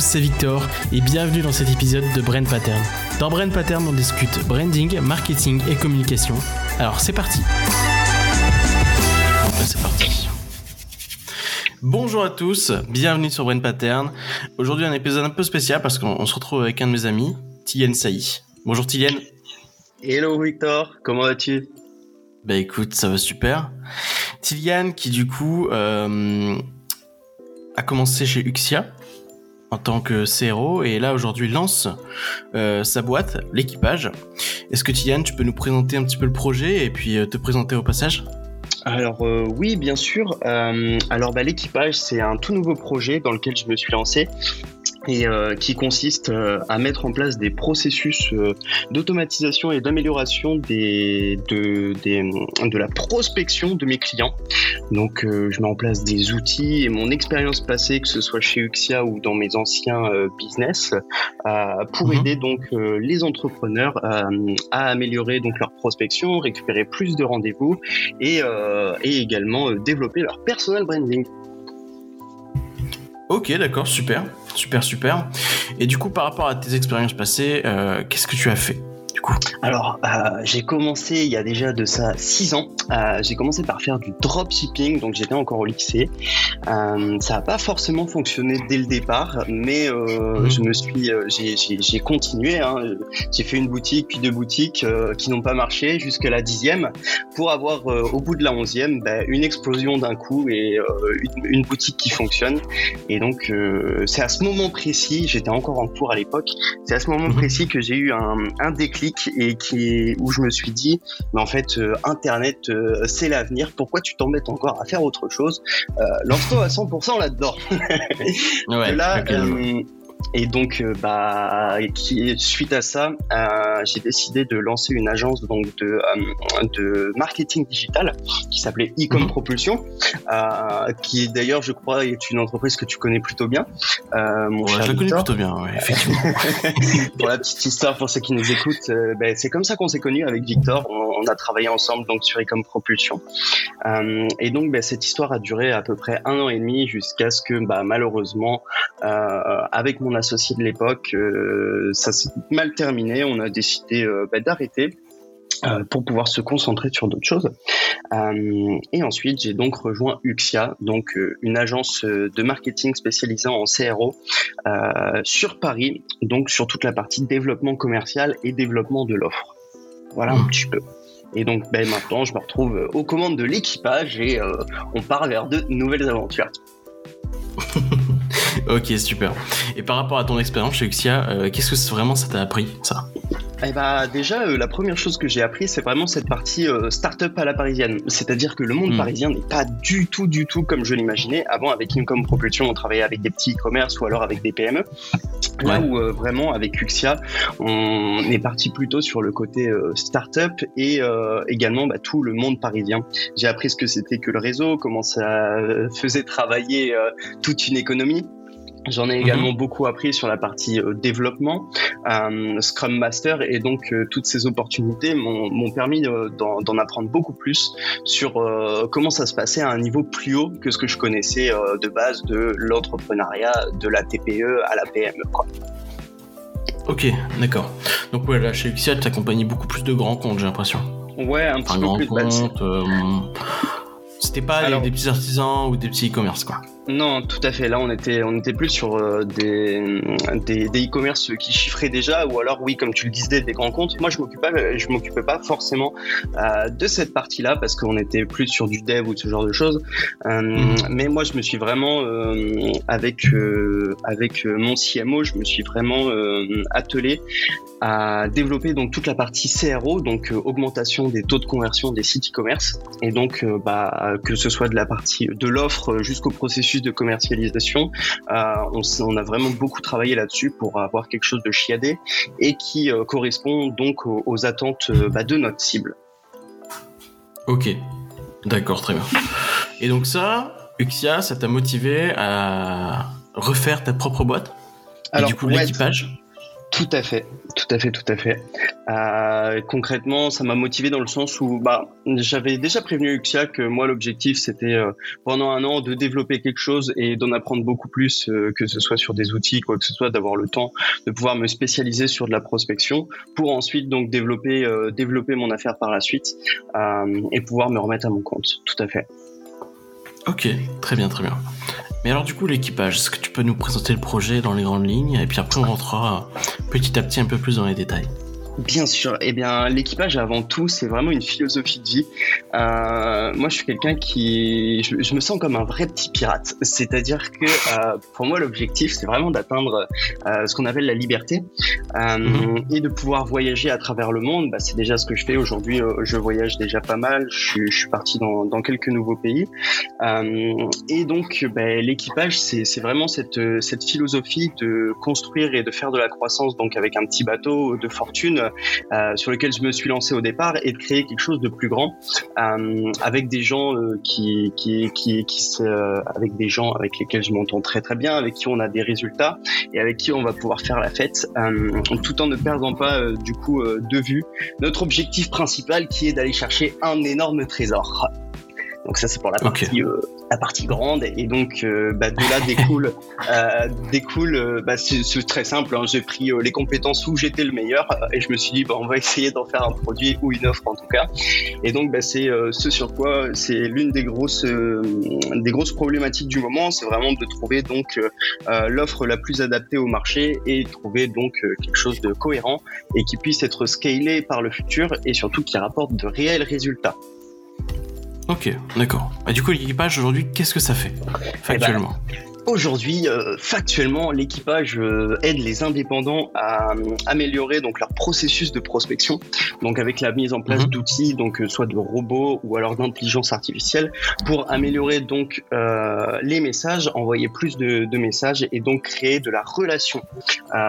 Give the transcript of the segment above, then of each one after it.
tous, c'est Victor et bienvenue dans cet épisode de Brain Pattern. Dans Brain Pattern, on discute branding, marketing et communication. Alors c'est parti. C'est parti. Bonjour à tous, bienvenue sur Brain Pattern. Aujourd'hui un épisode un peu spécial parce qu'on se retrouve avec un de mes amis, Tien Saï. Bonjour Tien. Hello Victor, comment vas-tu? Bah écoute, ça va super. Tiliane qui du coup euh, a commencé chez Uxia en tant que CRO et là aujourd'hui lance euh, sa boîte, l'équipage. Est-ce que Tiliane, tu peux nous présenter un petit peu le projet et puis euh, te présenter au passage? Alors oui, bien sûr. alors bah, l'équipage, c'est un tout nouveau projet dans lequel je me suis lancé et euh, qui consiste euh, à mettre en place des processus euh, d'automatisation et d'amélioration des, de, des, de la prospection de mes clients. Donc je mets en place des outils et mon expérience passée, que ce soit chez Uxia ou dans mes anciens business, pour mhm. aider donc les entrepreneurs à améliorer donc leur prospection, récupérer plus de rendez-vous et, et également développer leur personal branding. Ok, d'accord, super, super, super. Et du coup, par rapport à tes expériences passées, euh, qu'est-ce que tu as fait? Alors, euh, j'ai commencé il y a déjà de ça 6 ans. Euh, j'ai commencé par faire du dropshipping, donc j'étais encore au lycée. Euh, ça n'a pas forcément fonctionné dès le départ, mais mhm. je me suis, j'ai continué. Hein. J'ai fait une boutique, puis deux boutiques qui n'ont pas marché jusqu'à la dixième, pour avoir au bout de la onzième bah, une explosion d'un coup et une, boutique qui fonctionne. Et donc, c'est à ce moment précis, j'étais encore en cours à l'époque, c'est à ce moment mhm. précis que j'ai eu un, un déclic et qui où je me suis dit mais en fait euh, internet euh, c'est l'avenir. Pourquoi tu t'embêtes encore à faire autre chose? Euh, lance-toi à 100% là-dedans. Ouais, là et donc, euh, bah, qui, suite à ça, euh, j'ai décidé de lancer une agence donc de, euh, de marketing digital qui s'appelait Ecom mhm. Propulsion, qui d'ailleurs, je crois, est une entreprise que tu connais plutôt bien. mon ouais, je la connais plutôt bien, ouais, effectivement. pour la petite histoire, pour ceux qui nous écoutent, ben, c'est comme ça qu'on s'est connus avec Victor. On, on, a travaillé ensemble donc sur Ecom Propulsion. et donc, ben, cette histoire a duré à peu près un an et demi jusqu'à ce que, bah, malheureusement, avec mon associé de l'époque, euh, ça s'est mal terminé. On a décidé euh, bah, d'arrêter. Euh, pour pouvoir se concentrer sur d'autres choses. et ensuite, j'ai donc rejoint Uxia, donc une agence de marketing spécialisée en CRO sur Paris, donc sur toute la partie développement commercial et développement de l'offre. Voilà un petit peu. Et donc ben, maintenant, je me retrouve aux commandes de l'équipage et on part vers de nouvelles aventures. ok, super. Et par rapport à ton expérience chez Uxia, euh, qu'est-ce que vraiment ça t'a appris, ça? Eh bah, déjà, euh, la première chose que j'ai appris, c'est vraiment cette partie euh, start-up à la parisienne. C'est-à-dire que le monde hmm. parisien n'est pas du tout, du tout comme je l'imaginais. Avant, avec Income Propulsion, on travaillait avec des petits e-commerce ou alors avec des PME. Là où vraiment, avec Uxia, on est parti plutôt sur le côté start-up et également bah, tout le monde parisien. J'ai appris ce que c'était que le réseau, comment ça faisait travailler toute une économie. J'en ai également mhm. beaucoup appris sur la partie euh, développement, euh, Scrum Master, et donc euh, toutes ces opportunités m'ont permis d'en apprendre beaucoup plus sur comment ça se passait à un niveau plus haut que ce que je connaissais de base de l'entrepreneuriat, de la TPE à la PME. Ok, d'accord. Donc ouais, là chez Uxia, tu accompagnes beaucoup plus de grands comptes, j'ai l'impression. Ouais, un petit peu plus. Compte, C'était pas des petits artisans ou des petits e-commerce, quoi. Non, tout à fait. Là, on était, on était plus sur euh, des, des, e-commerce qui chiffraient déjà, ou alors, oui, comme tu le disais, des grands comptes. Moi, je m'occupais, je m'occupais pas forcément euh, de cette partie-là parce qu'on était plus sur du dev ou ce genre de choses. Euh, mhm. Mais moi, je me suis vraiment, avec, avec mon CMO, je me suis vraiment attelé à développer donc toute la partie CRO, donc augmentation des taux de conversion des sites e-commerce, et donc, bah, que ce soit de la partie de l'offre jusqu'au processus de commercialisation. Euh, on, a vraiment beaucoup travaillé là-dessus pour avoir quelque chose de chiadé et qui euh, correspond donc aux, attentes euh, bah, de notre cible. Ok, d'accord, très bien. Et donc ça, Uxia, ça t'a motivé à refaire ta propre boîte? Et du coup l'équipage? tout à fait, tout à fait, tout à fait. Euh, concrètement, ça m'a motivé dans le sens où bah, j'avais déjà prévenu Uxia que moi l'objectif c'était euh, pendant un an de développer quelque chose et d'en apprendre beaucoup plus, euh, que ce soit sur des outils, quoi que ce soit, d'avoir le temps de pouvoir me spécialiser sur de la prospection pour ensuite donc développer développer mon affaire par la suite et pouvoir me remettre à mon compte. Tout à fait. Ok, très bien, très bien. Mais alors du coup l'équipage, est-ce que tu peux nous présenter le projet dans les grandes lignes? Et puis après on rentrera petit à petit un peu plus dans les détails Bien sûr. Eh bien, l'équipage avant tout, c'est vraiment une philosophie de vie. Euh, moi, je suis quelqu'un qui, je, me sens comme un vrai petit pirate. C'est-à-dire que euh, pour moi, l'objectif, c'est vraiment d'atteindre euh, ce qu'on appelle la liberté mhm. et de pouvoir voyager à travers le monde. Bah, c'est déjà ce que je fais aujourd'hui. je voyage déjà pas mal. Je, suis parti dans, dans, quelques nouveaux pays. et donc, bah, l'équipage, c'est vraiment cette, cette philosophie de construire et de faire de la croissance, donc avec un petit bateau de fortune euh, sur lequel je me suis lancé au départ et de créer quelque chose de plus grand euh, avec des gens euh, qui avec des gens avec lesquels je m'entends très très bien, avec qui on a des résultats et avec qui on va pouvoir faire la fête tout en ne perdant pas du coup de vue notre objectif principal qui est d'aller chercher un énorme trésor. Donc ça c'est pour la partie euh, la partie grande et donc euh, bah, de là découle euh, découle bah, c'est très simple. Hein. J'ai pris les compétences où j'étais le meilleur et je me suis dit bah, on va essayer d'en faire un produit ou une offre en tout cas. Et donc bah, c'est ce sur quoi c'est l'une des grosses des grosses problématiques du moment, c'est vraiment de trouver donc l'offre la plus adaptée au marché et trouver donc quelque chose de cohérent et qui puisse être scalé par le futur et surtout qui rapporte de réels résultats. Ok, d'accord. Et du coup, l'équipage aujourd'hui, qu'est-ce que ça fait eh ben, factuellement Aujourd'hui, euh, factuellement, l'équipage euh, aide les indépendants à euh, améliorer donc leur processus de prospection, donc avec la mise en place mhm. d'outils, donc soit de robots ou alors d'intelligence artificielle, pour améliorer donc les messages, envoyer plus de, de, messages et donc créer de la relation.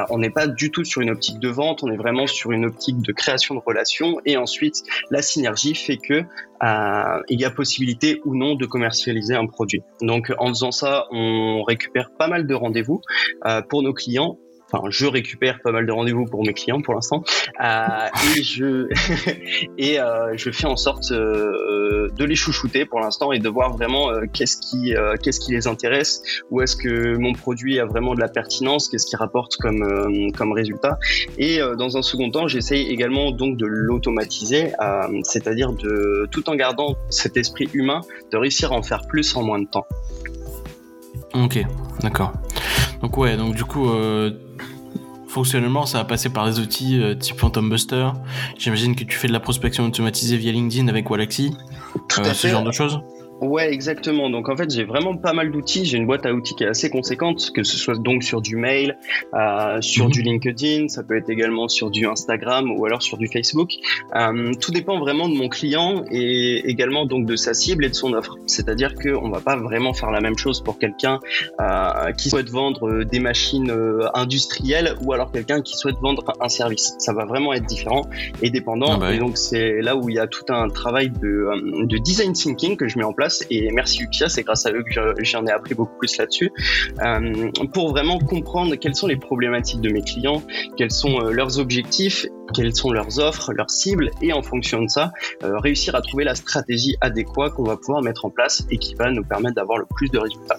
on n'est pas du tout sur une optique de vente, on est vraiment sur une optique de création de relations et ensuite la synergie fait que il y a possibilité ou non de commercialiser un produit. Donc en faisant ça, on récupère pas mal de rendez-vous euh, pour nos clients enfin je récupère pas mal de rendez-vous pour mes clients pour l'instant. Euh, et euh, je fais en sorte euh, de les chouchouter pour l'instant et de voir vraiment qu'est-ce qui les intéresse où est-ce que mon produit a vraiment de la pertinence qu'est-ce qui rapporte comme résultat. Et dans un second temps j'essaye également donc de l'automatiser c'est-à-dire tout en gardant cet esprit humain de réussir à en faire plus en moins de temps. Ok d'accord. Donc ouais donc du coup fonctionnellement, ça va passer par des outils euh, type Phantom Buster. J'imagine que tu fais de la prospection automatisée via LinkedIn avec Walaxy. Euh, ce genre de choses Ouais, exactement. Donc en fait, j'ai vraiment pas mal d'outils. J'ai une boîte à outils qui est assez conséquente, que ce soit donc sur du mail, euh, sur mhm. du LinkedIn, ça peut être également sur du Instagram ou alors sur du Facebook. Euh, tout dépend vraiment de mon client et également donc de sa cible et de son offre. C'est-à-dire qu'on va pas vraiment faire la même chose pour quelqu'un euh, qui souhaite vendre des machines euh, industrielles ou alors quelqu'un qui souhaite vendre un service. Ça va vraiment être différent et dépendant. Ah bah et donc c'est là où il y a tout un travail de, euh, de design thinking que je mets en place et merci Ukia, c'est grâce à eux que j'en ai appris beaucoup plus là-dessus. Euh, pour vraiment comprendre quelles sont les problématiques de mes clients, quels sont euh, leurs objectifs, quelles sont leurs offres, leurs cibles et en fonction de ça, euh, réussir à trouver la stratégie adéquate qu'on va pouvoir mettre en place et qui va nous permettre d'avoir le plus de résultats.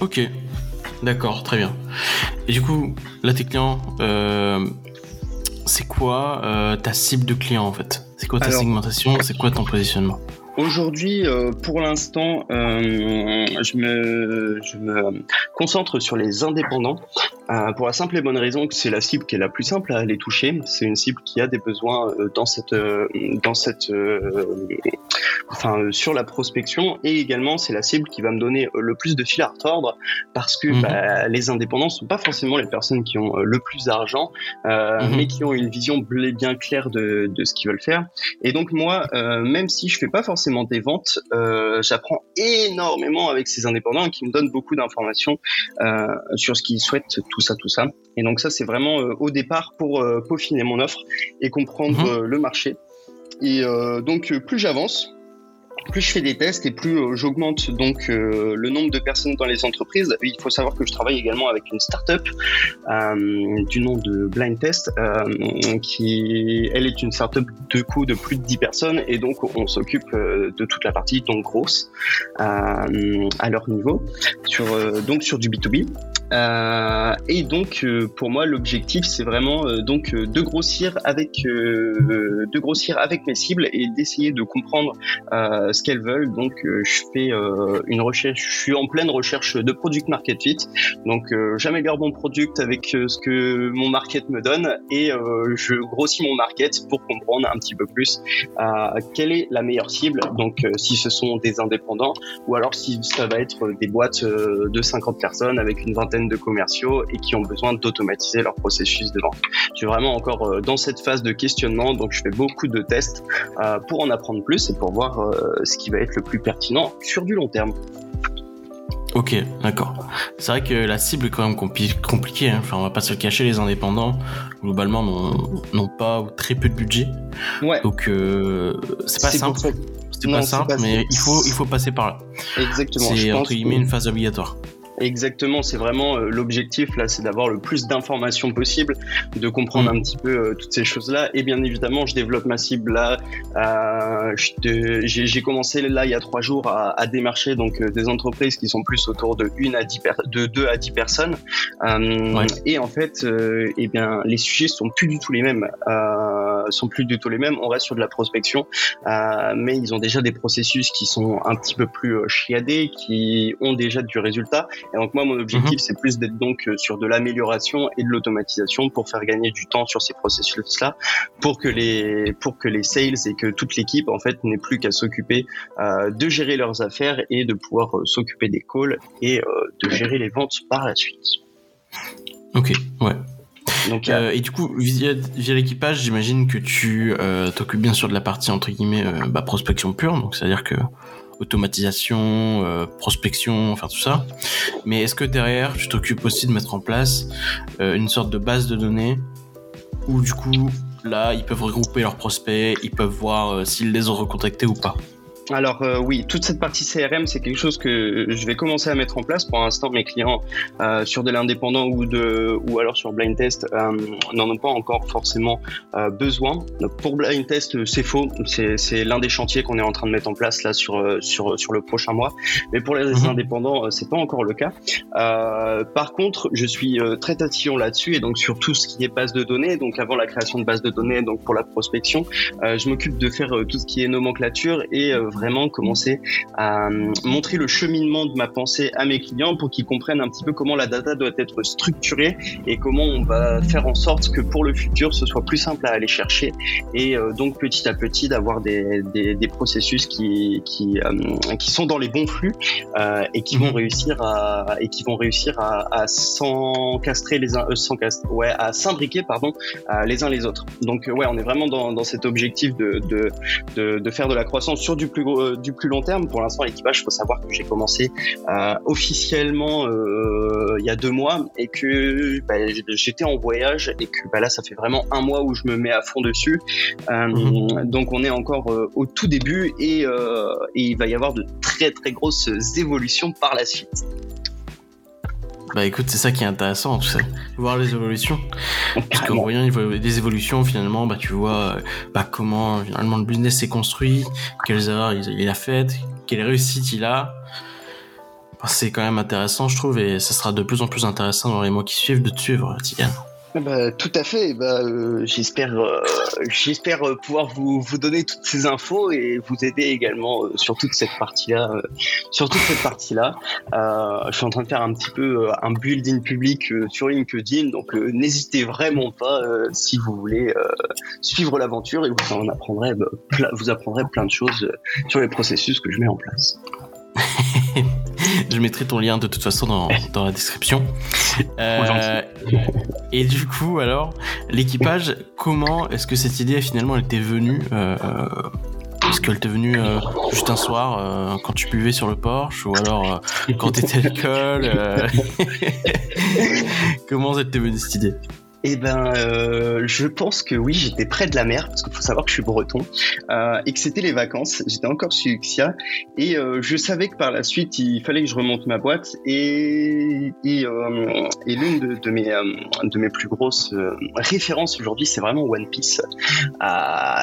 Ok, d'accord, très bien. Et du coup, là tes clients, c'est quoi ta cible de client en fait? C'est quoi ta segmentation? C'est quoi ton positionnement? Aujourd'hui, euh, pour l'instant, euh, je, me, je me concentre sur les indépendants euh, pour la simple et bonne raison que c'est la cible qui est la plus simple à aller toucher. C'est une cible qui a des besoins dans cette, dans cette, enfin, sur la prospection et également c'est la cible qui va me donner le plus de fil à retordre parce que mhm. bah, les indépendants sont pas forcément les personnes qui ont le plus d'argent, mhm. mais qui ont une vision bien claire de, de ce qu'ils veulent faire. Et donc moi, même si je fais pas forcément des ventes. Euh, j'apprends énormément avec ces indépendants qui me donnent beaucoup d'informations euh, sur ce qu'ils souhaitent, tout ça, tout ça. Et donc ça, c'est vraiment euh, au départ pour peaufiner mon offre et comprendre mhm. le marché. Et donc plus j'avance, plus je fais des tests et plus euh, j'augmente donc euh, le nombre de personnes dans les entreprises. Il faut savoir que je travaille également avec une startup euh, du nom de Blind Test, qui elle est une startup de coût de plus de 10 personnes et donc on s'occupe de toute la partie donc grosse à leur niveau sur donc sur du B2B. Et donc pour moi l'objectif c'est vraiment donc de grossir avec de grossir avec mes cibles et d'essayer de comprendre ce qu'elles veulent. Donc, euh, je fais euh, une recherche, je suis en pleine recherche de product market fit. Donc, euh, j'améliore mon product avec ce que mon market me donne et je grossis mon market pour comprendre un petit peu plus quelle est la meilleure cible. Donc, si ce sont des indépendants ou alors si ça va être des boîtes de 50 personnes avec une vingtaine de commerciaux et qui ont besoin d'automatiser leur processus de vente. Je suis vraiment encore dans cette phase de questionnement, donc je fais beaucoup de tests pour en apprendre plus et pour voir ce qui va être le plus pertinent sur du long terme. Ok, d'accord. C'est vrai que la cible est quand même compliquée. Hein. Enfin, on va pas se le cacher, les indépendants globalement n'ont pas ou très peu de budget. Ouais. Donc euh, c'est pas simple. C'est pas simple, mais il faut il faut passer par là. Exactement. C'est entre guillemets une phase obligatoire. Exactement, c'est vraiment euh, l'objectif là, c'est d'avoir le plus d'informations possible, de comprendre mm. un petit peu euh, toutes ces choses-là. Et bien évidemment, je développe ma cible là. Euh, j'ai commencé là il y a trois jours à, à démarcher donc euh, des entreprises qui sont plus autour de une à dix de 2 à 10 personnes. Et en fait, eh bien les sujets sont plus du tout les mêmes, sont plus du tout les mêmes. On reste sur de la prospection, mais ils ont déjà des processus qui sont un petit peu plus chiadés, qui ont déjà du résultat et donc moi, mon objectif, mhm. c'est plus d'être donc euh, sur de l'amélioration et de l'automatisation pour faire gagner du temps sur ces processus-là, pour que les pour que les sales et que toute l'équipe en fait n'ait plus qu'à s'occuper euh, de gérer leurs affaires et de pouvoir euh, s'occuper des calls et euh, de gérer les ventes par la suite. Ok, ouais. Donc, euh, et du coup, via, via l'équipage, j'imagine que tu t'occupes bien sûr de la partie entre guillemets bah, prospection pure, donc c'est-à-dire que automatisation, euh, prospection, enfin tout ça. Mais est-ce que derrière, tu t'occupes aussi de mettre en place euh, une sorte de base de données où du coup, là, ils peuvent regrouper leurs prospects, ils peuvent voir euh, s'ils les ont recontactés ou pas? Alors euh, oui, toute cette partie CRM, c'est quelque chose que je vais commencer à mettre en place. Pour l'instant, mes clients euh, sur de l'indépendant ou de ou alors sur blind test euh, n'en ont pas encore forcément euh, besoin. Donc, pour blind test, c'est faux. C'est l'un des chantiers qu'on est en train de mettre en place là sur sur sur le prochain mois. Mais pour les mhm. indépendants, c'est pas encore le cas. par contre, je suis très tatillon là-dessus et donc sur tout ce qui est base de données. Donc avant la création de base de données, donc pour la prospection, je m'occupe de faire tout ce qui est nomenclature et vraiment commencer à euh, montrer le cheminement de ma pensée à mes clients pour qu'ils comprennent un petit peu comment la data doit être structurée et comment on va faire en sorte que pour le futur, ce soit plus simple à aller chercher et euh, donc petit à petit d'avoir des, des, des, processus qui, qui, euh, qui sont dans les bons flux et qui vont mhm. réussir à et qui vont réussir à, à s'encastrer les uns sans ouais à s'imbriquer pardon les uns les autres. Donc ouais, on est vraiment dans, dans cet objectif de, de, de, de faire de la croissance sur du plus euh, du plus long terme. Pour l'instant, l'équipage, il faut savoir que j'ai commencé euh, officiellement euh, il y a deux mois et que bah, j'étais en voyage et que bah, là, ça fait vraiment un mois où je me mets à fond dessus. Mhm. Donc, on est encore au tout début et, et il va y avoir de très très grosses évolutions par la suite. Bah écoute, c'est ça qui est intéressant, tu sais, voir les évolutions. Parce qu'en voyant des évolutions, finalement, bah tu vois bah, comment finalement le business s'est construit, quelles erreurs il a faites, quelles réussites il a. Bah, c'est quand même intéressant, je trouve, et ça sera de plus en plus intéressant dans les mois qui suivent de te suivre, Tigan. Ah bah, tout à fait. Bah, euh, j'espère, euh, euh, pouvoir vous, vous donner toutes ces infos et vous aider également sur toute cette partie-là. sur toute cette partie-là, je suis en train de faire un petit peu un building public sur LinkedIn, donc n'hésitez vraiment pas si vous voulez suivre l'aventure et vous en apprendrez, bah, vous apprendrez plein de choses sur les processus que je mets en place. je mettrai ton lien de toute façon dans, dans la description. Euh, et du coup, alors, l'équipage, comment est-ce que cette idée finalement elle t'est venue euh, Est-ce qu'elle t'est venue euh, juste un soir euh, quand tu buvais sur le Porsche ou alors quand t'étais à l'école Comment elle t'est venue cette idée? Eh ben, je pense que oui, j'étais près de la mer parce qu'il faut savoir que je suis breton et que c'était les vacances. J'étais encore sur Uxia et je savais que par la suite il fallait que je remonte ma boîte et et, l'une de, de, mes de mes plus grosses références aujourd'hui, c'est vraiment One Piece.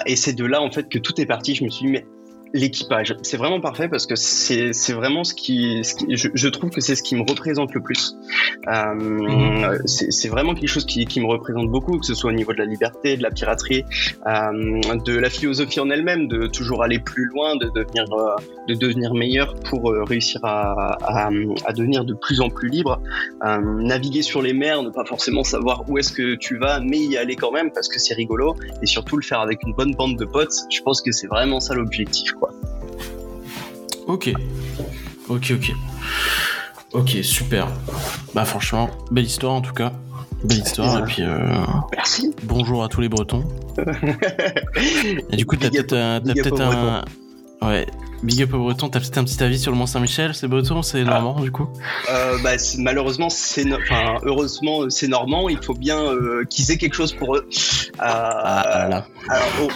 et c'est de là en fait que tout est parti. Je me suis dit mais l'équipage. C'est vraiment parfait parce que c'est vraiment ce qui, je, trouve que c'est ce qui me représente le plus. Euh, mhm. C'est vraiment quelque chose qui, qui, me représente beaucoup, que ce soit au niveau de la liberté, de la piraterie, euh, de la philosophie en elle-même, de toujours aller plus loin, de devenir, euh, de devenir meilleur pour euh, réussir à, à, à, devenir de plus en plus libre. Euh, naviguer sur les mers, ne pas forcément savoir où est-ce que tu vas, mais y aller quand même parce que c'est rigolo et surtout le faire avec une bonne bande de potes. Je pense que c'est vraiment ça l'objectif. Ok. Ok, ok. Ok, super. Bah franchement, belle histoire en tout cas. Belle histoire et puis euh, Merci. bonjour à tous les Bretons. et du coup t'as peut-être un, ouais Big up au breton, t'as peut-être un petit avis sur le Mont Saint-Michel C'est breton c'est ah. normand du coup euh, bah, Malheureusement, c'est enfin, heureusement, c'est normand. Il faut bien euh, qu'ils aient quelque chose pour eux. Euh, ah, alors,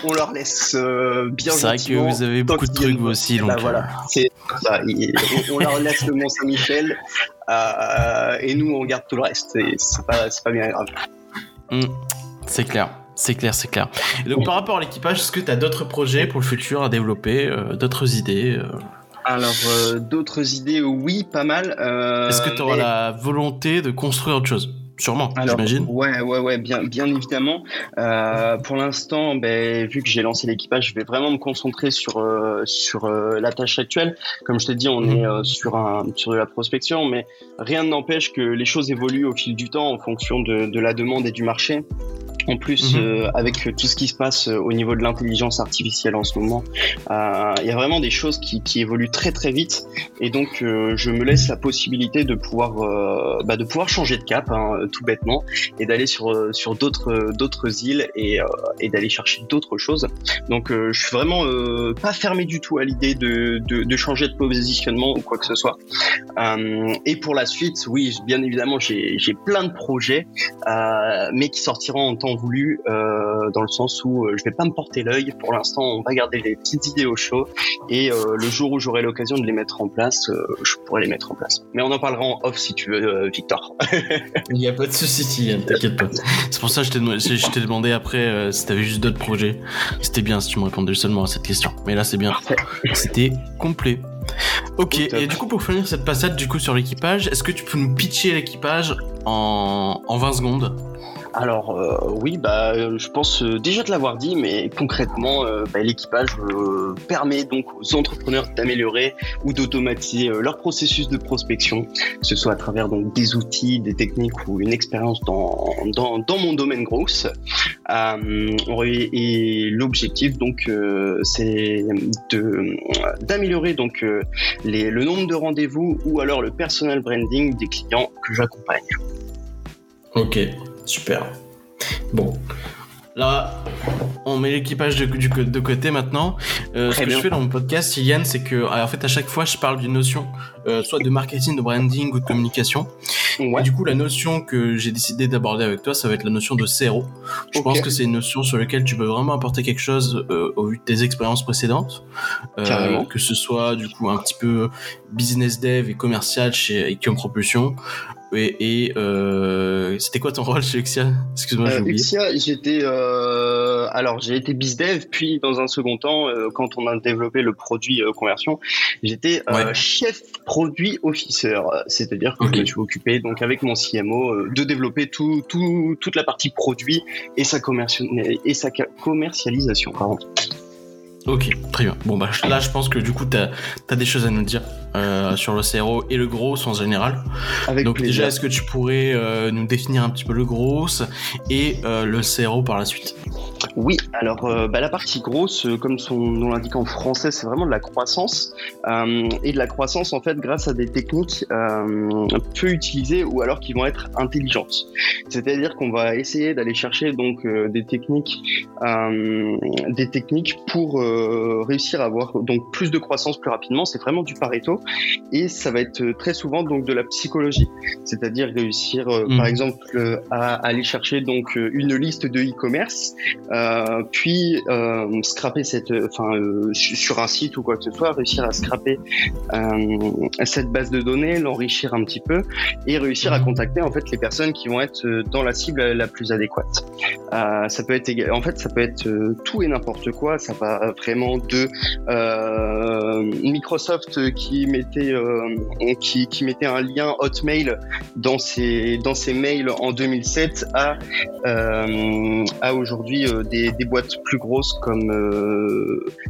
on, leur laisse bien C'est vrai que vous avez beaucoup de trucs vous aussi. Bah, donc, voilà, c'est ça. on, leur laisse le Mont Saint-Michel et nous, on garde tout le reste. C'est pas, pas bien grave. Hmm, c'est clair. C'est clair, c'est clair. Et donc, par rapport à l'équipage, est-ce que tu as d'autres projets pour le futur à développer, euh, d'autres idées euh Alors, euh, d'autres idées, oui, pas mal. est-ce que tu auras la volonté de construire autre chose? Sûrement, j'imagine. Ouais, ouais, ouais, bien, bien évidemment. pour l'instant, ben, vu que j'ai lancé l'équipage, je vais vraiment me concentrer sur sur la tâche actuelle. Comme je t'ai dit, on mhm. est sur un sur de la prospection, mais rien n'empêche que les choses évoluent au fil du temps en fonction de, de la demande et du marché. En plus, mhm. euh, avec tout ce qui se passe euh, au niveau de l'intelligence artificielle en ce moment, euh, il y a vraiment des choses qui, qui, évoluent très très vite. Et donc, je me laisse la possibilité de pouvoir, bah, de pouvoir changer de cap, hein, tout bêtement, et d'aller sur sur d'autres d'autres îles et, et d'aller chercher d'autres choses. Donc, je suis vraiment pas fermé du tout à l'idée de, de, changer de positionnement ou quoi que ce soit. et pour la suite, oui, bien évidemment, j'ai plein de projets, mais qui sortiront en temps voulu, euh, dans le sens où euh, je vais pas me porter l'œil. Pour l'instant, on va garder les petites idées au chaud, et euh, le jour où j'aurai l'occasion de les mettre en place, je pourrai les mettre en place. Mais on en parlera en off si tu veux, Victor. pas de souci, t'inquiète pas. C'est pour ça que je t'ai demandé après si t'avais juste d'autres projets. C'était bien si tu me répondais seulement à cette question. Mais là, c'est bien. C'était complet. Ok, et du coup, pour finir cette passade du coup sur l'équipage, est-ce que tu peux nous pitcher l'équipage en, en 20 secondes? Alors euh, oui, bah, je pense euh, déjà de l'avoir dit, mais concrètement, euh, bah, l'équipage permet donc aux entrepreneurs d'améliorer ou d'automatiser leur processus de prospection, que ce soit à travers donc des outils, des techniques ou une expérience dans, dans, mon domaine gros. et l'objectif donc c'est d'améliorer donc le nombre de rendez-vous ou alors le personal branding des clients que j'accompagne. Ok, Super. Bon. Là, on met l'équipage de, de, côté maintenant. Euh, ce que je fais dans mon podcast, Yann, c'est que en fait à chaque fois je parle d'une notion, euh, soit de marketing, de branding ou de communication. Et du coup, la notion que j'ai décidé d'aborder avec toi, ça va être la notion de CRO. Je pense que c'est une notion sur laquelle tu peux vraiment apporter quelque chose euh, au vu de tes expériences précédentes, que ce soit du coup un petit peu business dev et commercial chez Icom Propulsion, et, euh, c'était quoi ton rôle chez Uxia Excuse-moi, j'ai euh, oublié. Uxia, j'étais euh, alors j'ai été bizdev, puis dans un second temps, quand on a développé le produit conversion, j'étais chef produit officer, c'est-à-dire que je me suis occupé donc avec mon CMO de développer tout, tout, toute la partie produit et sa, et sa commercialisation. Pardon. Ok, très bien. Bon, bah là, je pense que du coup, tu as, des choses à nous dire euh, sur le CRO et le gros en général. Avec Donc, déjà, est-ce que tu pourrais euh, nous définir un petit peu le gros et euh, le CRO par la suite? Oui, alors bah, la partie grosse, comme son nom l'indique en français, c'est vraiment de la croissance. et de la croissance, en fait, grâce à des techniques peu utilisées ou alors qui vont être intelligentes. C'est-à-dire qu'on va essayer d'aller chercher donc des techniques, des techniques pour réussir à avoir donc plus de croissance plus rapidement. C'est vraiment du Pareto. Et ça va être très souvent donc de la psychologie, c'est-à-dire réussir Mm. par exemple à aller chercher donc une liste de e-commerce, euh, puis euh, scraper cette, enfin euh, sur un site ou quoi que ce soit, réussir à scraper euh, cette base de données, l'enrichir un petit peu et réussir à Mhm. contacter en fait les personnes qui vont être euh, dans la cible la plus adéquate. Euh, ça peut être en fait ça peut être euh, tout et n'importe quoi. Ça va vraiment de euh, Microsoft qui mettait euh, qui, qui mettait un lien Hotmail dans ses dans ses mails en 2007 à euh, à aujourd'hui euh, des, des boîtes plus grosses comme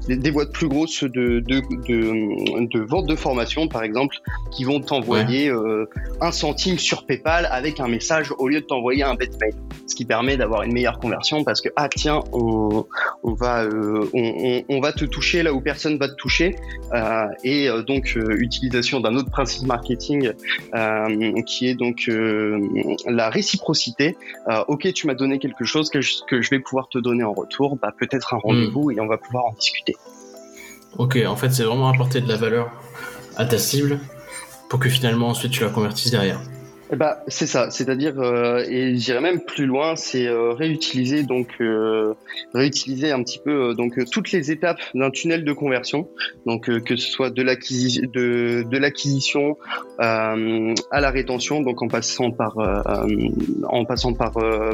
des, des boîtes plus grosses de de, de de vente de formation par exemple qui vont t'envoyer un centime sur PayPal avec un message au lieu de t'envoyer un bête mail. Ce qui permet d'avoir une meilleure conversion parce que ah tiens on, on va euh, on, on, on va te toucher là où personne va te toucher euh, et donc utilisation d'un autre principe marketing euh, qui est donc euh, la réciprocité. Euh, ok tu m'as donné quelque chose que je, que je vais pouvoir te donner en retour. Bah peut-être un rendez-vous et on va pouvoir en discuter. Ok, en fait, c'est vraiment apporter de la valeur à ta cible pour que finalement ensuite tu la convertisses derrière. Eh bah, c'est ça, c'est-à-dire, euh, et j'irais même plus loin, c'est euh, réutiliser donc euh, réutiliser un petit peu donc toutes les étapes d'un tunnel de conversion, donc que ce soit de l'acquisition de, de l'acquisition à la rétention, donc en passant par en passant par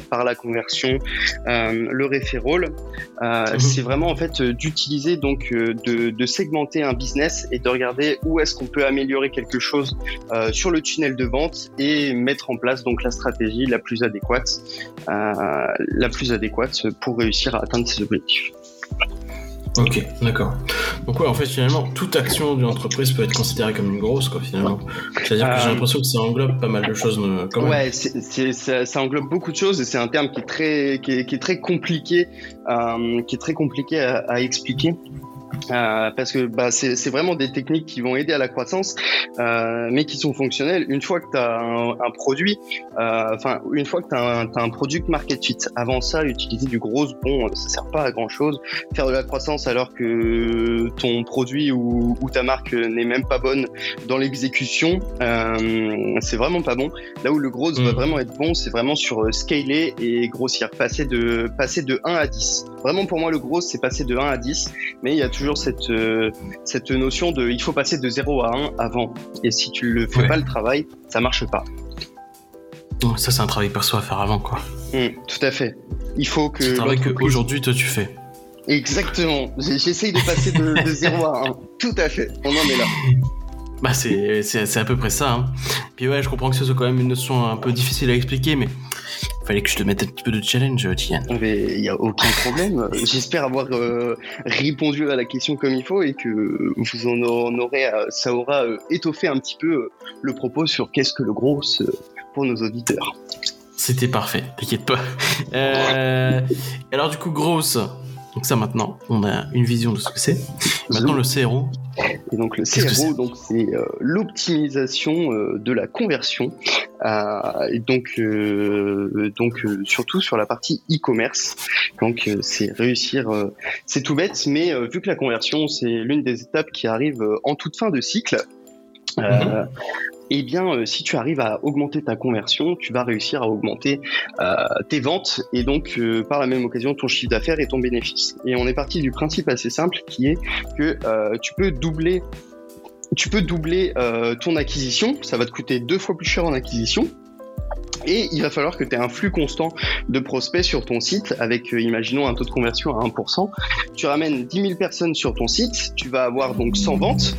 par la conversion, le referral, euh, Mhm. c'est vraiment en fait d'utiliser donc de, de segmenter un business et de regarder où est-ce qu'on peut améliorer quelque chose sur le tunnel de vente et mettre en place donc la stratégie la plus adéquate, euh, la plus adéquate pour réussir à atteindre ses objectifs. Ok, d'accord. Donc ouais, en fait, finalement, toute action d'une entreprise peut être considérée comme une grosse, quoi, finalement. C'est-à-dire que j'ai Euh, l'impression que ça englobe pas mal de choses, euh, quand même. Ouais, c'est, c'est- ça, ça englobe beaucoup de choses et c'est un terme qui est très, qui est, qui est très compliqué, euh, qui est très compliqué à, à expliquer. Euh, parce que bah, c'est, vraiment des techniques qui vont aider à la croissance, euh, mais qui sont fonctionnelles une fois que tu as un, un produit, euh, enfin une fois que tu as un, t'as un product market fit. Avant ça, utiliser du gros bon, ça sert pas à grand chose. Faire de la croissance alors que ton produit ou, ou ta marque n'est même pas bonne dans l'exécution, c'est vraiment pas bon. Là où le gros va Mm. vraiment être bon, c'est vraiment sur scaler et grossir, passer de, passer de 1 à 10. Vraiment pour moi, le gros, c'est passer de 1 à 10, mais il y a toujours cette, euh, cette notion de il faut passer de 0 à 1 avant. Et si tu le fais Ouais. pas le travail, ça marche pas. Ça, c'est un travail perso à faire avant, quoi. Mm, tout à fait. Il faut que. C'est un travail que l'entreprise- aujourd'hui, toi, tu fais. Exactement. J'essaye de passer de, de 0 à 1. Tout à fait. On en est là. Bah, c'est à peu près ça, hein. Puis ouais, je comprends que ce soit quand même une notion un peu difficile à expliquer, mais fallait que je te mette un petit peu de challenge, Tian. Mais il n'y a aucun problème. J'espère avoir euh, répondu à la question comme il faut et que vous en en aurez, euh, ça aura euh, étoffé un petit peu euh, le propos sur qu'est-ce que le gros pour nos auditeurs. C'était parfait, t'inquiète pas. Alors du coup, grosse. Donc ça maintenant, on a une vision de ce que c'est. Maintenant le CRO. Et donc le CRO, donc c'est euh, l'optimisation euh, de la conversion. Euh, et donc donc surtout sur la partie e-commerce. Donc c'est réussir. c'est tout bête, mais vu que la conversion c'est l'une des étapes qui arrive en toute fin de cycle. euh, eh bien, euh, si tu arrives à augmenter ta conversion, tu vas réussir à augmenter euh, tes ventes et donc euh, par la même occasion ton chiffre d'affaires et ton bénéfice. Et on est parti du principe assez simple qui est que tu peux doubler, tu peux doubler ton acquisition. Ça va te coûter deux fois plus cher en acquisition. Et il va falloir que tu aies un flux constant de prospects sur ton site avec, euh, imaginons, un taux de conversion à 1%. Tu ramènes 10 000 personnes sur ton site, tu vas avoir donc 100 ventes.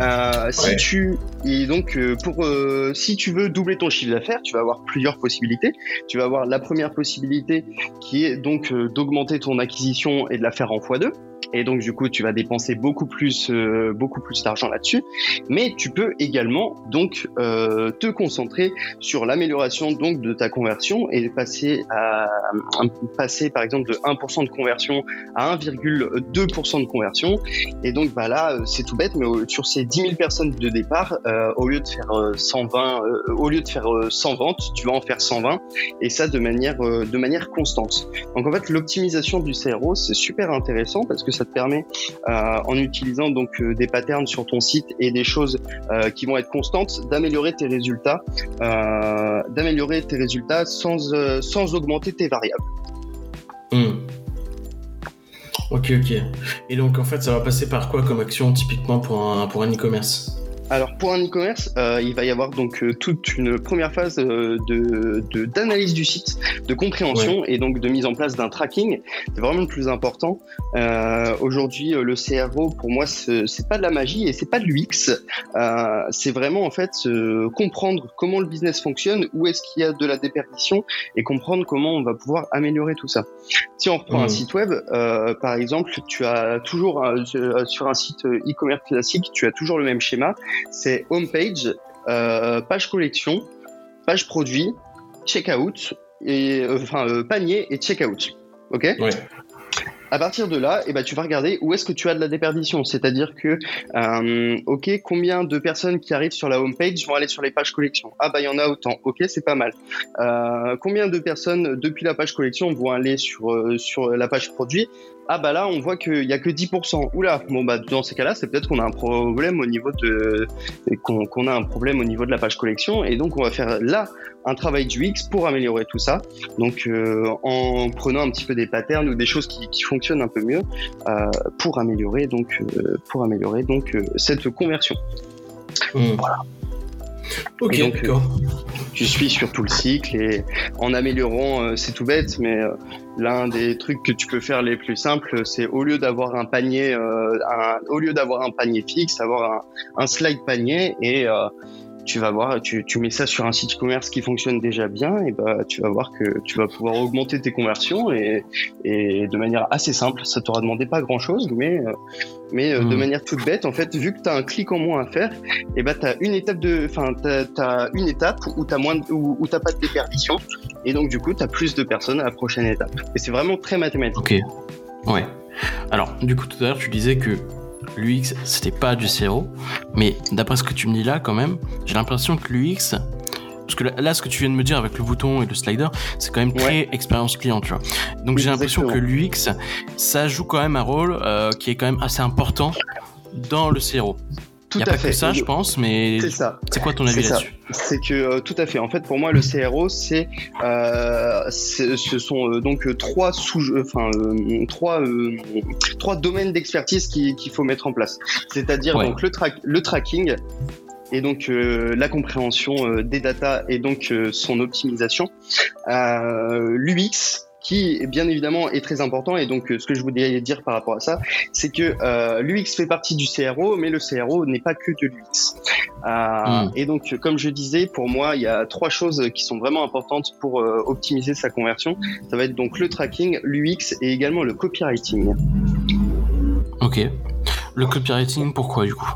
Euh, si tu et donc euh, pour euh, si tu veux doubler ton chiffre d'affaires, tu vas avoir plusieurs possibilités. Tu vas avoir la première possibilité qui est donc d'augmenter ton acquisition et de la faire en x2. Et donc du coup, tu vas dépenser beaucoup plus, euh, beaucoup plus d'argent là-dessus. Mais tu peux également donc euh, te concentrer sur l'amélioration donc de ta conversion et passer à passer par exemple de 1% de conversion à 1,2% de conversion. Et donc bah là, euh, c'est tout bête, mais sur ces 10 000 personnes de départ, au lieu de faire euh, 120, euh, au lieu de faire euh, 100 ventes, tu vas en faire 120, et ça de manière de manière constante. Donc en fait, l'optimisation du CRO, c'est super intéressant parce que ça te permet, en utilisant donc des patterns sur ton site et des choses qui vont être constantes, d'améliorer tes résultats, d'améliorer tes résultats sans, sans augmenter tes variables. Hmm. Ok, ok. Et donc en fait, ça va passer par quoi comme action typiquement pour un, pour un e-commerce? Alors pour un e-commerce, euh, il va y avoir donc euh, toute une première phase euh, de d'analyse du site, de compréhension et donc de mise en place d'un tracking. C'est vraiment le plus important. Aujourd'hui, le CRO pour moi c'est pas de la magie et c'est pas de l'UX. c'est vraiment en fait comprendre comment le business fonctionne, où est-ce qu'il y a de la déperdition et comprendre comment on va pouvoir améliorer tout ça. Si on reprend un site web, par exemple, tu as toujours sur un site e-commerce classique, tu as toujours le même schéma c'est homepage, euh, page collection, page produit, checkout, et euh, enfin euh, panier et checkout. Ok? À partir de là, eh ben, tu vas regarder où est-ce que tu as de la déperdition. C'est-à-dire que, ok, combien de personnes qui arrivent sur la homepage vont aller sur les pages collection? Ah bah il y en a autant. Ok, c'est pas mal. combien de personnes depuis la page collection vont aller sur sur la page produit? Ah bah là on voit qu'il y a que 10%. Oula, bon bah dans ces cas-là, c'est peut-être qu'on a un problème au niveau de qu'on a un problème au niveau de la page collection et donc on va faire là un travail du X pour améliorer tout ça. Donc euh, en prenant un petit peu des patterns ou des choses qui, qui fonctionnent un peu mieux euh, pour améliorer donc euh, pour améliorer donc cette conversion. Hmm. Voilà. Ok, d'accord. tu suis sur tout le cycle et en améliorant, c'est tout bête, mais L'un des trucs que tu peux faire les plus simples, c'est au lieu d'avoir un panier, euh, au lieu d'avoir un panier fixe, avoir un, un slide panier et euh, tu vas voir, tu, tu, mets ça sur un site e-commerce qui fonctionne déjà bien, et bah tu vas voir que tu vas pouvoir augmenter tes conversions et, et de manière assez simple. Ça t'aura demandé pas grand chose, mais euh, mais euh, de hmm. manière toute bête, en fait, vu que tu as un clic en moins à faire, et bah tu as une étape de, enfin t'as, une étape où t'as moins, où, où t'as pas de déperdition, et donc du coup tu as plus de personnes à la prochaine étape. Et c'est vraiment très mathématique. Ok. Ouais. Alors, du coup, tout à l'heure, tu disais que l'UX, c'était pas du CRO, mais d'après ce que tu me dis là, quand même, j'ai l'impression que l'UX, parce que là, ce que tu viens de me dire avec le bouton et le slider, c'est quand même très expérience client, tu vois. Donc j'ai l'impression que l'UX, ça joue quand même un rôle euh, qui est quand même assez important dans le CRO. N'y a pas que ça, je pense, mais c'est quoi ton avis là-dessus? C'est que euh, tout à fait. En fait, pour moi, le CRO, c'est, euh, ce sont euh, donc trois sous, enfin trois trois domaines d'expertise qu'il faut mettre en place. C'est-à-dire donc le, le tracking, et donc la compréhension des data et donc son optimisation, l'UX qui bien évidemment est très important. Et donc, euh, ce que je voulais dire par rapport à ça, c'est que euh, l'UX fait partie du CRO, mais le CRO n'est pas que de l'UX. Euh, hmm. Et donc, comme je disais, pour moi, il y a trois choses qui sont vraiment importantes pour euh, optimiser sa conversion. Ça va être donc le tracking, l'UX et également le copywriting. Ok. Le copywriting, pourquoi du coup?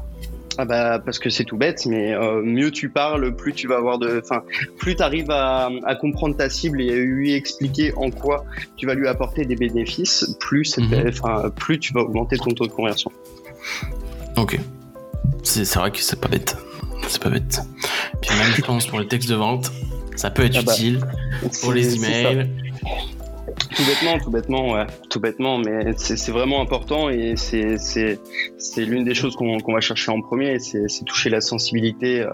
Ah bah parce que c'est tout bête, mais euh, mieux tu parles, plus tu vas avoir de, enfin, plus tu arrives à, comprendre ta cible et à lui expliquer en quoi tu vas lui apporter des bénéfices, plus, enfin, plus tu vas augmenter ton taux de conversion. Ok, c'est vrai que c'est pas bête, c'est pas bête. Puis même je pense pour les textes de vente, ça peut être ah bah, utile pour les emails. Tout bêtement, tout bêtement, ouais, tout bêtement, mais c'est vraiment important et c'est l'une des choses qu'on va chercher en premier, c'est toucher la sensibilité, euh,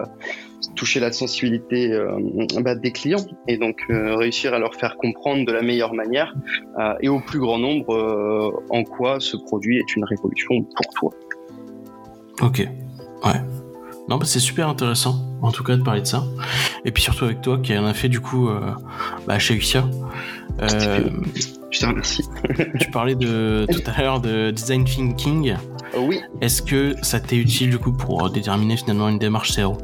toucher la sensibilité euh, bah, des clients et donc euh, réussir à leur faire comprendre de la meilleure manière et au plus grand nombre en quoi ce produit est une révolution pour toi. Ok, ouais. Non, bah c'est super intéressant, en tout cas, de parler de ça. Et puis surtout avec toi, qui en a fait du coup bah, chez Uxia. Euh, je te remercie. tu parlais de, tout à l'heure de design thinking. Oui. Est-ce que ça t'est utile du coup pour déterminer finalement une démarche CRO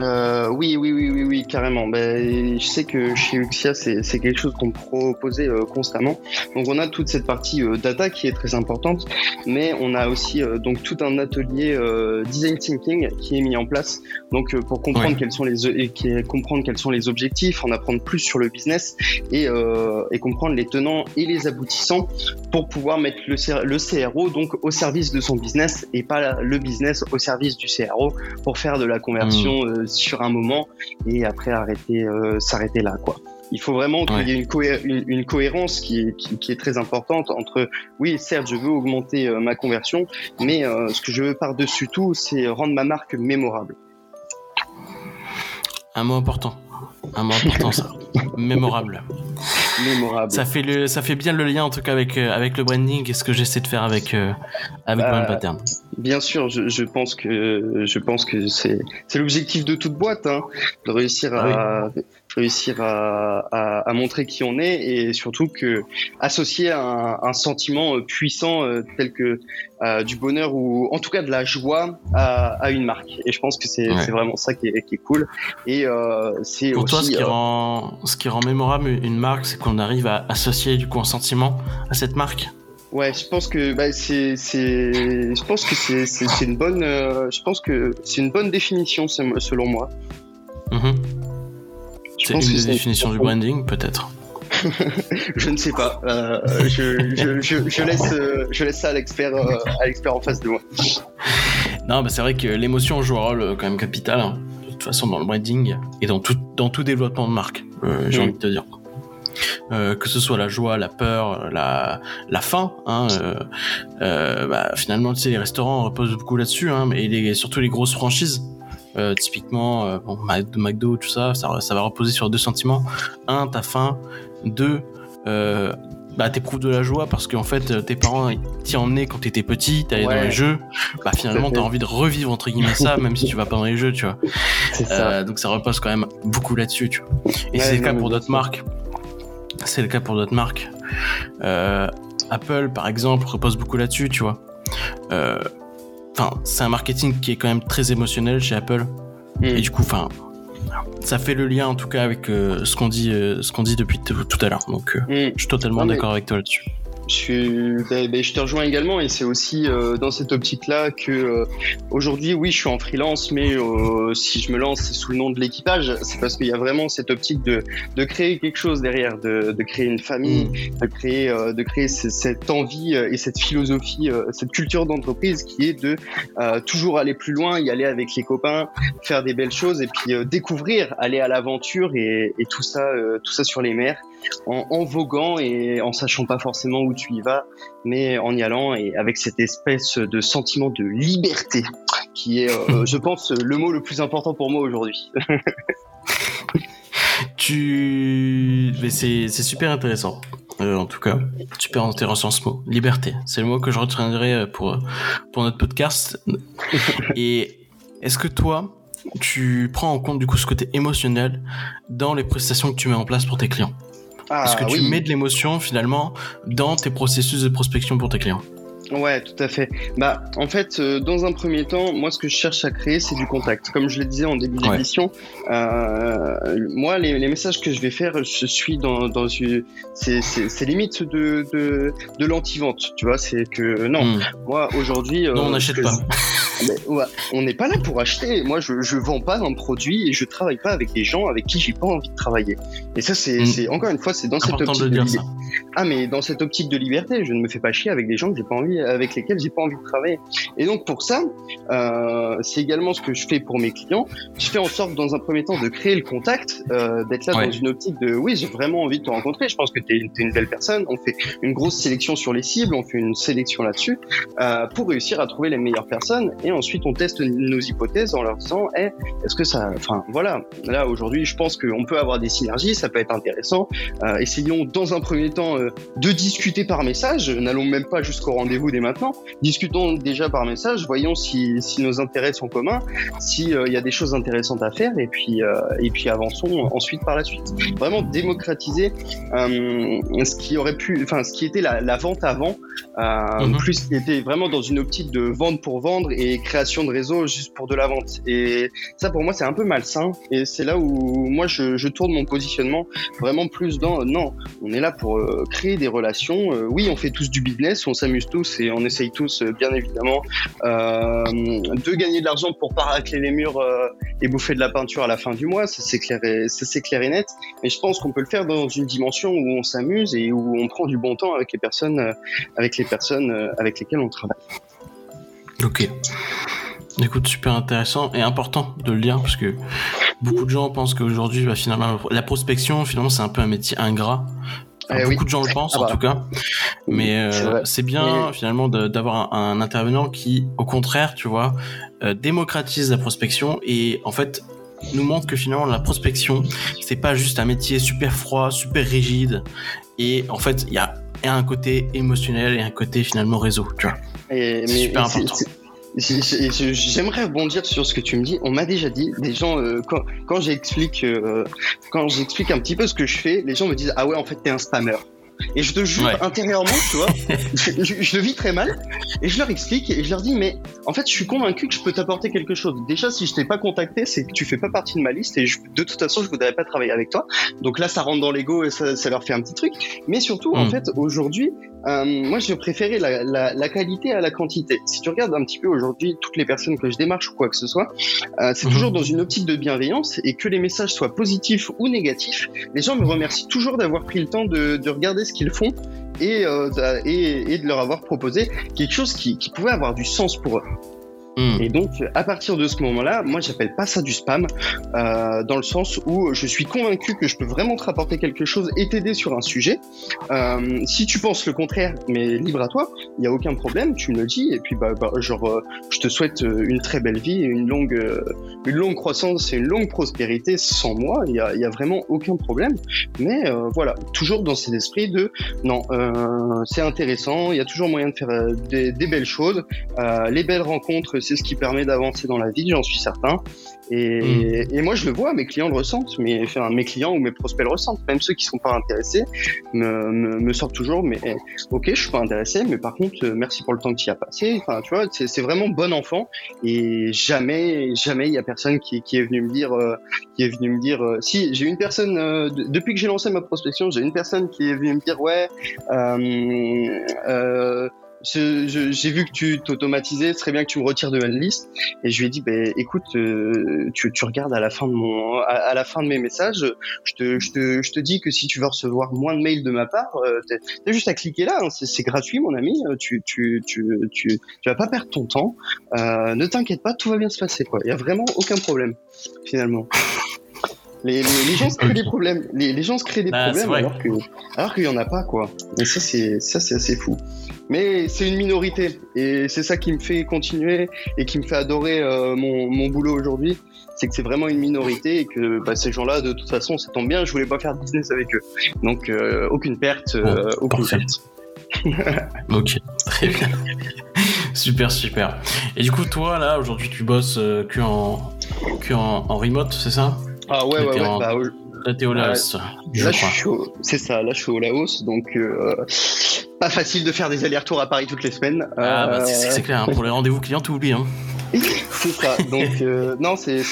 euh, oui, oui, oui, oui, oui, carrément. Ben, je sais que chez Uxia, c'est quelque chose qu'on proposait euh, constamment. Donc, on a toute cette partie euh, data qui est très importante, mais on a aussi euh, donc tout un atelier design thinking qui est mis en place. Donc, pour comprendre quels sont les et comprendre quels sont les objectifs, en apprendre plus sur le business et, et comprendre les tenants et les aboutissants pour pouvoir mettre le, le CRO donc au service de son business et pas le business au service du CRO pour faire de la conversion. Mmh sur un moment et après arrêter, euh, s'arrêter là, quoi. Il faut vraiment qu'il y ait une, cohérence qui est, très importante entre, oui, certes, je veux augmenter euh, ma conversion, mais euh, ce que je veux par-dessus tout, c'est rendre ma marque mémorable. Un mot important. Un mot important, ça. Mémorable. Mémorable. Ça fait, le, ça fait bien le lien, en tout cas, avec, euh, avec le branding et ce que j'essaie de faire avec, avec bah, Pattern. Bien sûr, je, pense que je pense que c'est c'est l'objectif de toute boîte, hein, de réussir à réussir à, montrer qui on est et surtout que associer un, un sentiment puissant euh, tel que euh, du bonheur ou en tout cas de la joie à, une marque. Et je pense que c'est vraiment ça qui est, qui est cool. Et euh, c'est pour toi ce qui rend ce qui rend mémorable une marque, c'est qu'on arrive à associer du coup un sentiment à cette marque? Ouais, je pense que bah, c'est, je pense que c'est, c'est, une bonne, euh, je pense que c'est une bonne définition selon moi. Mhm. C'est une définition du branding, peut-être. je ne sais pas. Euh, je, je, je, laisse, euh, je laisse ça à l'expert, à l'expert en face de moi. Non, bah c'est vrai que l'émotion joue un rôle quand même capital. Hein. De toute façon, dans le branding et dans tout, dans tout développement de marque, j'ai envie de te dire. Euh, que ce soit la joie, la peur, la, la faim. Hein, euh, euh, bah, finalement, tu sais, les restaurants reposent beaucoup là-dessus, hein, et surtout les grosses franchises. Typiquement, bon, McDo, tout ça, ça, ça, va reposer sur deux sentiments. Un, ta faim. Deux, bah, t'éprouves de la joie parce qu'en fait, tes parents t'y emmenaient quand t'étais petit, t'allais dans les jeux. Bah, finalement, t'as envie de revivre, entre guillemets, ça, même si tu vas pas dans les jeux, tu vois. Ça. donc, ça repose quand même beaucoup là-dessus, tu vois. Et c'est le cas pour d'autres marques. C'est le cas pour d'autres marques. Euh, Apple, par exemple, repose beaucoup là-dessus, tu vois. Euh, enfin, c'est un marketing qui est quand même très émotionnel chez Apple. Mm. Et du coup, enfin, ça fait le lien en tout cas avec euh, ce qu'on dit, ce qu'on dit depuis tout à l'heure. Donc, mm. je suis totalement d'accord avec toi là-dessus. Je, ben, ben, je te rejoins également et c'est aussi euh, dans cette optique-là que euh, aujourd'hui, oui, je suis en freelance, mais euh, si je me lance sous le nom de l'équipage, c'est parce qu'il y a vraiment cette optique de, de créer quelque chose derrière, de, de créer une famille, mm. de créer, de créer cette envie et cette philosophie, cette culture d'entreprise qui est de toujours aller plus loin, y aller avec les copains, faire des belles choses et puis découvrir, aller à l'aventure et, et, tout ça, tout ça sur les mers en, en, voguant et en sachant pas forcément où tu y vas, mais en y allant et avec cette espèce de sentiment de liberté qui est, euh, je pense, le mot le plus important pour moi aujourd'hui. tu, c'est super intéressant. Euh, en tout cas, super intéressant ce mot. Liberté, c'est le mot que je retiendrai euh, pour pour notre podcast. Et est-ce que toi, tu prends en compte du coup ce côté émotionnel dans les prestations que tu mets en place pour tes clients? Est-ce que tu mets de l'émotion finalement dans tes processus de prospection pour tes clients Ouais, tout à fait. Bah, en fait, euh, dans un premier temps, moi, ce que je cherche à créer, c'est du contact. Comme je le disais en début d'émission, euh, moi, les, messages que je vais faire, je suis dans, dans une, c'est limite de de, de l'anti-vente. Tu vois, c'est que non, hmm. moi aujourd'hui, non, on euh, n'achète pas. on n'est pas là pour acheter. Moi, je je vends pas un produit et je travaille pas avec des gens avec qui j'ai pas envie de travailler. Et ça, c'est hmm. encore une fois, c'est dans cette optique de, ah, mais dans cette optique de liberté, je ne me fais pas chier avec des gens que j'ai pas envie avec lesquels j'ai pas envie de travailler. Et donc pour ça, euh, c'est également ce que je fais pour mes clients. Je fais en sorte dans un premier temps de créer le contact, euh, d'être là dans une optique de oui, j'ai vraiment envie de te rencontrer. Je pense que tu es, une belle personne. On fait une grosse sélection sur les cibles, on fait une sélection là-dessus euh, pour réussir à trouver les meilleures personnes. Et ensuite on teste nos hypothèses en leur disant hey, est-ce que ça, enfin voilà, là aujourd'hui je pense qu'on peut avoir des synergies, ça peut être intéressant. Essayons dans un premier temps de discuter par message. N'allons même pas jusqu'au rendez-vous dès maintenant. Discutons déjà par message, voyons si, si nos intérêts sont communs, s'il euh, y a des choses intéressantes à faire, et puis, euh, et puis avançons ensuite par la suite. Vraiment démocratiser euh, ce qui aurait pu, enfin ce qui était la, la vente avant, mhm. plus qui était vraiment dans une optique de vente pour vendre et création de réseau juste pour de la vente. Et ça pour moi c'est un peu malsain, et c'est là où moi je, je, tourne mon positionnement vraiment plus dans non, on est là pour créer des relations. oui, on fait tous du business, on s'amuse tous et on essaye tous, euh, bien évidemment, euh, de gagner de l'argent pour pas racler les murs euh, et bouffer de la peinture à la fin du mois. Ça c'est clair, et, c'est clair et net. Mais je pense qu'on peut le faire dans une dimension où on s'amuse et où on prend du bon temps avec les personnes, avec les personnes avec lesquelles on travaille. Ok. Écoute, super intéressant et important de le dire parce que beaucoup de gens pensent qu'aujourd'hui, bah, finalement, la prospection, finalement, c'est un peu un métier ingrat. Eh beaucoup oui. de gens le pensent Ah en bah. tout cas, mais c'est euh, c'est bien finalement d'avoir un, un intervenant qui, au contraire, tu vois, euh, démocratise la prospection et en fait nous montre que finalement la prospection c'est pas juste un métier super froid, super rigide et en fait il y a un côté émotionnel et un côté finalement réseau, tu vois. C'est super et important. J'aimerais rebondir sur ce que tu me dis. On m'a déjà dit, des gens, euh, quand, quand j'explique, euh, quand j'explique un petit peu ce que je fais, les gens me disent ah ouais en fait t'es un spammer. Et je te jure Ouais. intérieurement, tu vois, je, le vis très mal. Et je leur explique et je leur dis mais en fait je suis convaincu que je peux t'apporter quelque chose. Déjà si je t'ai pas contacté, c'est que tu fais pas partie de ma liste et je- de toute façon je voudrais pas travailler avec toi. Donc là ça rentre dans l'ego et ça, ça leur fait un petit truc. Mais surtout en Mm. fait aujourd'hui euh, moi, je préférais la, la, la qualité à la quantité. Si tu regardes un petit peu aujourd'hui toutes les personnes que je démarche ou quoi que ce soit, euh, c'est Mhm. toujours dans une optique de bienveillance et que les messages soient positifs ou négatifs. Les gens me remercient toujours d'avoir pris le temps de, de regarder ce qu'ils font et, euh, et, et de leur avoir proposé quelque chose qui, qui pouvait avoir du sens pour eux. Hmm. Et donc, à partir de ce moment-là, moi, j'appelle pas ça du spam, euh, dans le sens où je suis convaincu que je peux vraiment te rapporter quelque chose et t'aider sur un sujet. Euh, si tu penses le contraire, mais libre à toi, il n'y a aucun problème, tu me le dis, et puis, bah, bah, genre, euh, je te souhaite euh, une très belle vie, une longue, euh, une longue croissance et une longue prospérité sans moi, il y a, y a vraiment aucun problème. Mais euh, voilà, toujours dans cet esprit de, non, c'est intéressant, il y a toujours moyen de faire des, des belles choses. Les belles rencontres, c'est ce qui permet d'avancer dans la vie, j'en suis certain. Et, et moi, je le vois, mes clients le ressentent, enfin, mes clients ou mes prospects le ressentent. Même ceux qui sont pas intéressés me, me, me sortent toujours, mais eh, ok, je suis pas intéressé, mais par contre, euh, merci pour le temps que tu y as passé. Enfin, tu vois, c'est vraiment bon enfant. Et jamais, jamais, il y a personne qui, qui est venu me dire, euh, qui est venu me dire. euh, si, j'ai une personne euh, de- depuis que j'ai lancé ma prospection, j'ai une personne qui est venue me dire, ouais. Euh, euh, j'ai vu que tu t'automatisais, ce serait bien que tu me retires de la liste. Et je lui ai dit, ben écoute, euh, tu, tu regardes à la fin de mon, à, à la fin de mes messages, je te, je te, je te dis que si tu veux recevoir moins de mails de ma part, euh, t'as juste à cliquer là, hein, c'est gratuit mon ami, euh, tu, tu, tu, tu, tu vas pas perdre ton temps. Euh, ne t'inquiète pas, tout va bien se passer quoi. Il y a vraiment aucun problème finalement. Les, les, les gens se créent des problèmes. Les, les gens se créent des problèmes alors que alors qu'il y en a pas quoi. Et ça c'est ça c'est assez fou. Mais c'est une minorité et c'est ça qui me fait continuer et qui me fait adorer euh, mon, mon boulot aujourd'hui. C'est que c'est vraiment une minorité et que bah, ces gens-là, de toute façon, ça tombe bien. Je voulais pas faire business avec eux, donc euh, aucune perte, euh, aucune parfait. perte. Ok, très bien. super, super. Et du coup, toi, là, aujourd'hui, tu bosses euh, que, en, que en, en remote, c'est ça? Ah ouais ouais ouais. en- Bah, au- t'es au Laos, je là, crois. c'est ça. Là, je suis au Laos, donc euh, pas facile de faire des allers-retours à Paris toutes les semaines. Ah, bah, Euh, c'est c'est clair, hein, pour les rendez-vous clients, tu oublies. Hein. C'est ça. Donc euh, non, c'est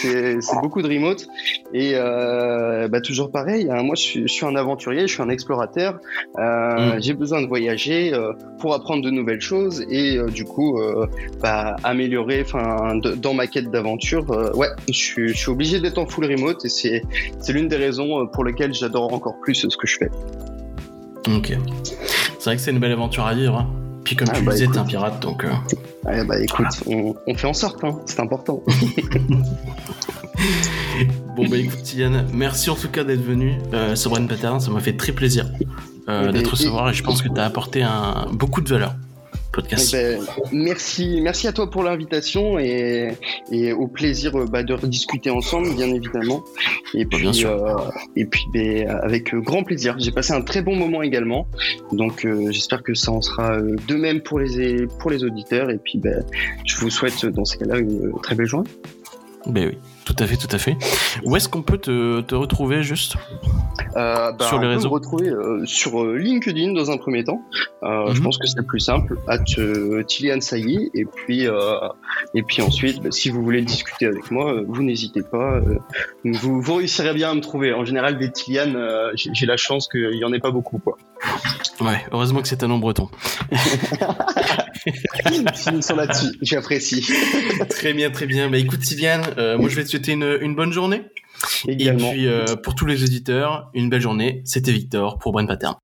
beaucoup de remote et euh, bah, toujours pareil. hein, moi, je suis, je suis un aventurier, je suis un explorateur. Euh, Mm. J'ai besoin de voyager pour apprendre de nouvelles choses et du coup, bah, améliorer. Enfin, dans ma quête d'aventure, ouais, je suis, je suis obligé d'être en full remote et c'est l'une des raisons pour lesquelles j'adore encore plus ce que je fais. Ok. C'est vrai que c'est une belle aventure à vivre. hein. Puis comme Ah, tu bah, disais, t'es un pirate, donc... euh, Ouais, bah écoute, on, on fait en sorte, hein, c'est important. Bon, bah écoute, Yann, merci en tout cas d'être venu euh, sur Brain Pattern, ça m'a fait très plaisir euh, Et- d'être et- recevoir et je pense que t'as apporté un, beaucoup de valeur podcast. Eh ben, merci, merci à toi pour l'invitation et, et au plaisir euh, bah, de rediscuter ensemble, bien évidemment. Et puis, bien sûr. euh, et puis ben, avec euh, grand plaisir. J'ai passé un très bon moment également, donc euh, j'espère que ça en sera de même pour les pour les auditeurs. Et puis, ben, je vous souhaite dans ces cas-là une très belle journée. Ben oui, tout à fait, tout à fait. Où est-ce qu'on peut te, te retrouver juste Euh, bah, Sur les on peut réseaux. me retrouver euh, sur euh, LinkedIn dans un premier temps. Euh, Je Mhm. pense que c'est le plus simple. At Tilian Sailly. Et puis, et puis ensuite, bah, si vous voulez discuter avec moi, vous n'hésitez pas. vous, vous réussirez bien à me trouver. En général, des Tilian, j'ai la chance qu'il y en ait pas beaucoup. Quoi. Ouais, heureusement que c'est un nom breton. Finissons là-dessus. J'apprécie. très bien, très bien. Bah écoute, Sylviane, euh, moi je vais te souhaiter une, une bonne journée. Également. Et puis euh, pour tous les auditeurs, une belle journée. C'était Victor pour Brain Pattern.